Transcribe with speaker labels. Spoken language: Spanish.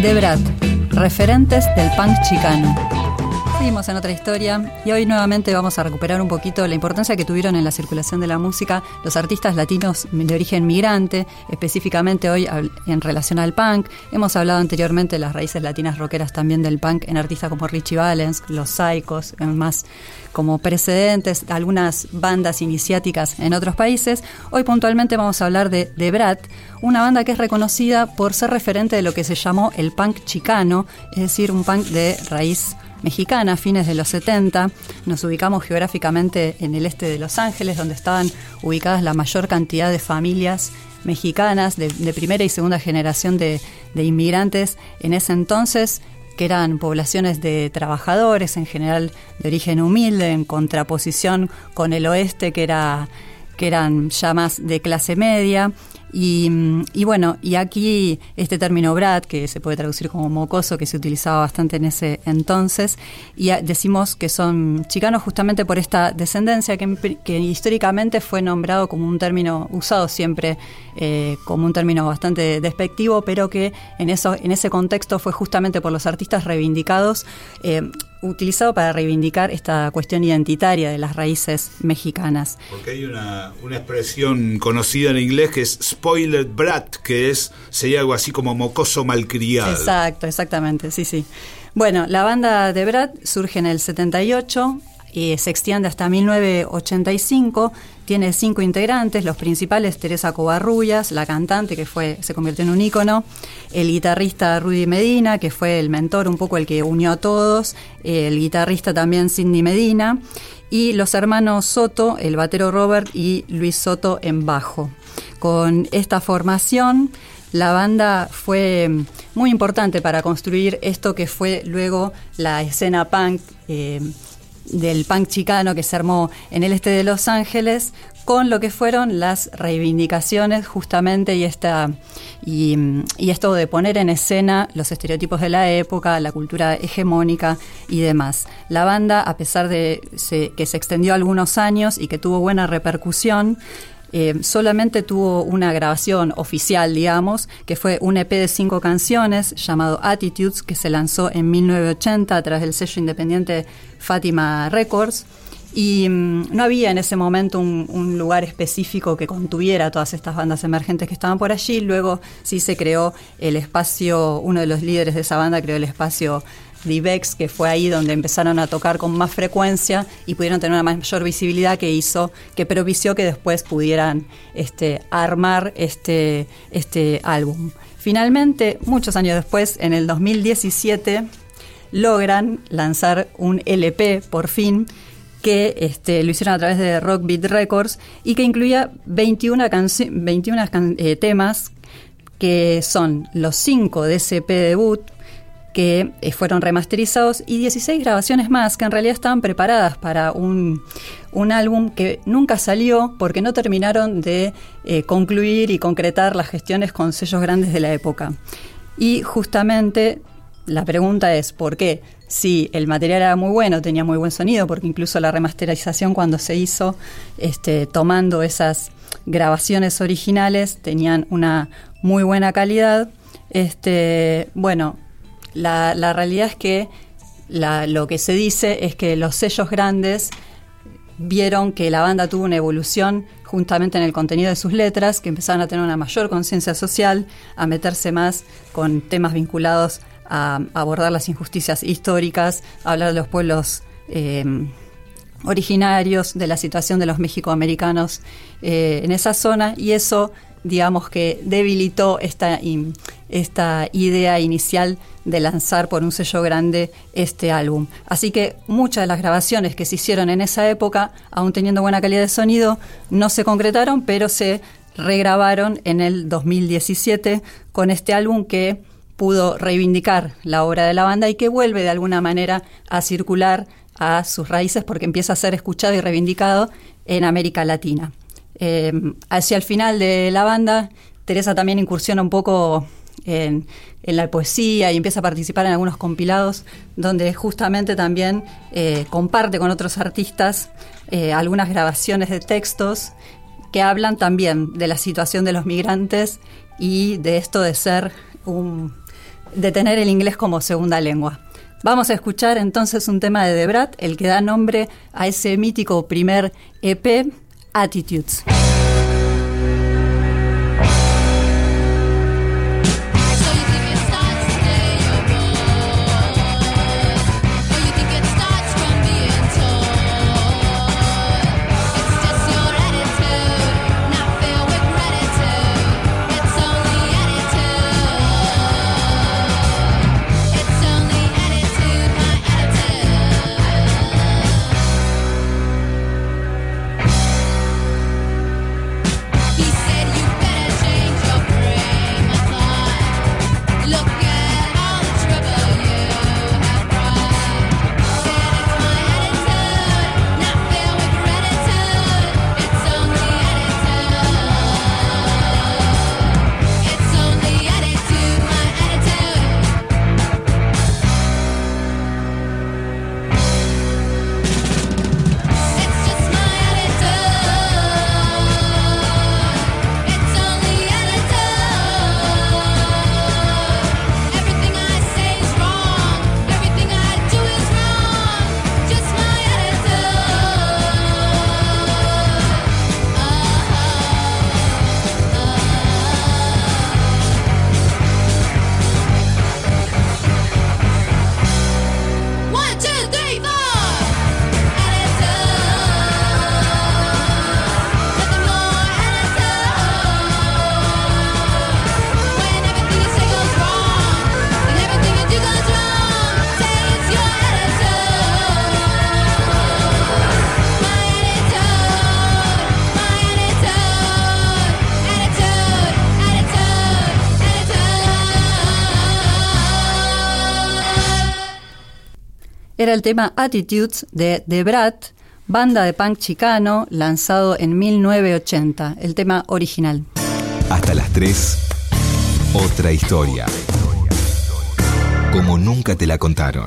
Speaker 1: Debrat, referentes del punk chicano. Seguimos en otra historia y hoy nuevamente vamos a recuperar un poquito la importancia que tuvieron en la circulación de la música los artistas latinos de origen migrante, específicamente hoy en relación al punk. Hemos hablado anteriormente de las raíces latinas rockeras también del punk en artistas como Richie Valens, Los Psychos, más como precedentes, algunas bandas iniciáticas en otros países. Hoy puntualmente vamos a hablar de The Brat, una banda que es reconocida por ser referente de lo que se llamó el punk chicano, es decir, un punk de raíz mexicana, fines de los 70. Nos ubicamos geográficamente en el este de Los Ángeles, donde estaban ubicadas la mayor cantidad de familias mexicanas de, primera y segunda generación de, de inmigrantes en ese entonces que eran poblaciones de trabajadores, en general de origen humilde, en contraposición con el oeste, que era que eran ya más de clase media, y, bueno, y aquí este término brat, que se puede traducir como mocoso, que se utilizaba bastante en ese entonces, y decimos que son chicanos justamente por esta descendencia que, históricamente fue nombrado como un término usado siempre eh, como un término bastante despectivo, pero que en, eso, en ese contexto fue justamente por los artistas reivindicados. Eh, utilizado para reivindicar esta cuestión identitaria de las raíces mexicanas.
Speaker 2: Porque hay una, expresión conocida en inglés que es spoiler brat, que es sería algo así como mocoso malcriado.
Speaker 1: Exacto, exactamente, sí, sí. Bueno, la banda de Brat surge en el 78 y se extiende hasta 1985 tiene cinco integrantes, los principales Teresa Covarrubias, la cantante que fue se convirtió en un ícono, el guitarrista Rudy Medina, que fue el mentor, un poco el que unió a todos, el guitarrista también Cindy Medina, y los hermanos Soto, el batero Robert y Luis Soto en bajo. Con esta formación, la banda fue muy importante para construir esto que fue luego la escena punk. Eh, del punk chicano que se armó en el este de Los Ángeles con lo que fueron las reivindicaciones justamente y esta y, esto de poner en escena los estereotipos de la época, la cultura hegemónica y demás. La banda, a pesar de que se extendió algunos años y que tuvo buena repercusión, eh, solamente tuvo una grabación oficial, digamos, que fue un EP de cinco canciones llamado Attitudes, que se lanzó en 1980 a través del sello independiente Fátima Records. Y mm, no había en ese momento un, lugar específico que contuviera todas estas bandas emergentes que estaban por allí. Luego sí se creó el espacio, uno de los líderes de esa banda creó el espacio Divex, que fue ahí donde empezaron a tocar con más frecuencia y pudieron tener una mayor visibilidad que hizo, que propició que después pudieran este, armar este, este álbum. Finalmente, muchos años después, en el 2017, logran lanzar un LP por fin que este, lo hicieron a través de Rock Beat Records y que incluía 21, 21 eh, temas que son los 5 de ese debut, que eh, fueron remasterizados y 16 grabaciones más que en realidad estaban preparadas para un, álbum que nunca salió porque no terminaron de eh, concluir y concretar las gestiones con sellos grandes de la época. Y justamente la pregunta es, ¿por qué? Si el material era muy bueno, tenía muy buen sonido, porque incluso la remasterización cuando se hizo, este, tomando esas grabaciones originales, tenían una muy buena calidad. Este, bueno, la, realidad es que lo que se dice es que los sellos grandes vieron que la banda tuvo una evolución justamente en el contenido de sus letras, que empezaron a tener una mayor conciencia social, a meterse más con temas vinculados a, abordar las injusticias históricas, a hablar de los pueblos eh, originarios, de la situación de los mexicoamericanos eh, en esa zona, y eso digamos que debilitó esta, esta idea inicial de lanzar por un sello grande este álbum. Así que muchas de las grabaciones que se hicieron en esa época, aún teniendo buena calidad de sonido, no se concretaron, pero se regrabaron en el 2017 con este álbum que pudo reivindicar la obra de la banda y que vuelve de alguna manera a circular a sus raíces porque empieza a ser escuchado y reivindicado en América Latina. Eh, hacia el final de la banda, Teresa también incursiona un poco en, la poesía y empieza a participar en algunos compilados donde justamente también eh, comparte con otros artistas eh, algunas grabaciones de textos que hablan también de la situación de los migrantes y de esto de ser un
Speaker 3: de tener el inglés como segunda lengua. Vamos a escuchar entonces un tema de Debrat, el que da nombre a ese mítico primer EP, Attitudes. Era el tema Attitudes de The Brat, banda de punk chicano, lanzado en 1980, el tema original.
Speaker 4: Hasta las 3, otra historia. Como nunca te la contaron.